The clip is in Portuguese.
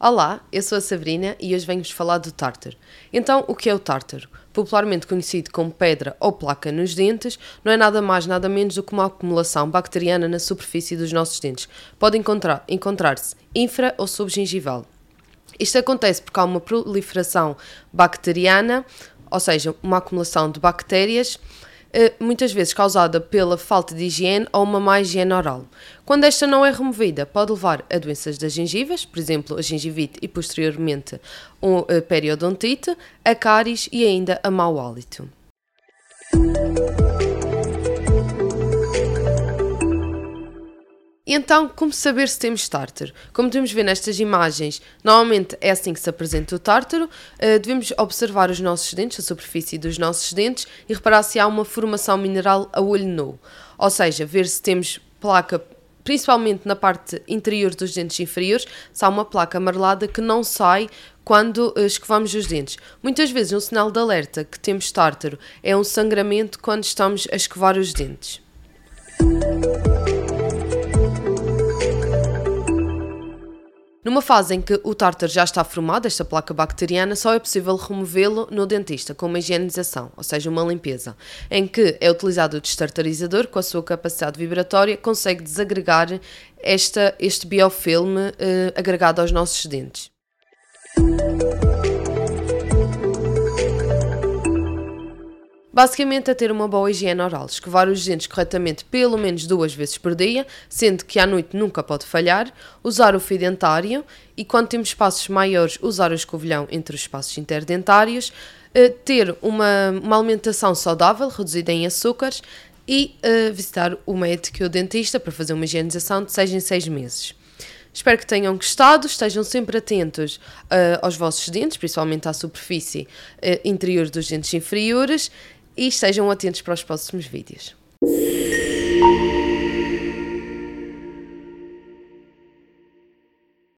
Olá, eu sou a Sabrina e hoje venho-vos falar do tártaro. Então, o que é o tártaro? Popularmente conhecido como pedra ou placa nos dentes, não é nada mais nada menos do que uma acumulação bacteriana na superfície dos nossos dentes. Pode encontrar-se encontrar infra ou subgengival. Isto acontece porque há uma proliferação bacteriana, ou seja, uma acumulação de bactérias muitas vezes causada pela falta de higiene ou uma má higiene oral. Quando esta não é removida, pode levar a doenças das gengivas, por exemplo, a gengivite e posteriormente a periodontite, a cáries e ainda a mau hálito. Então, como saber se temos tártaro? Como podemos ver nestas imagens, normalmente é assim que se apresenta o tártaro. Uh, devemos observar os nossos dentes, a superfície dos nossos dentes e reparar se há uma formação mineral a olho nu. Ou seja, ver se temos placa, principalmente na parte interior dos dentes inferiores, se há uma placa amarelada que não sai quando uh, escovamos os dentes. Muitas vezes um sinal de alerta que temos tártaro é um sangramento quando estamos a escovar os dentes. Numa fase em que o tártaro já está formado, esta placa bacteriana, só é possível removê-lo no dentista com uma higienização, ou seja, uma limpeza, em que é utilizado o destartarizador com a sua capacidade vibratória, consegue desagregar esta, este biofilme eh, agregado aos nossos dentes. Basicamente, a ter uma boa higiene oral, escovar os dentes corretamente pelo menos duas vezes por dia, sendo que à noite nunca pode falhar, usar o fio dentário e, quando temos espaços maiores, usar o escovilhão entre os espaços interdentários, eh, ter uma, uma alimentação saudável, reduzida em açúcares e uh, visitar o médico e o dentista para fazer uma higienização de 6 em 6 meses. Espero que tenham gostado, estejam sempre atentos uh, aos vossos dentes, principalmente à superfície uh, interior dos dentes inferiores e estejam atentos para os próximos vídeos.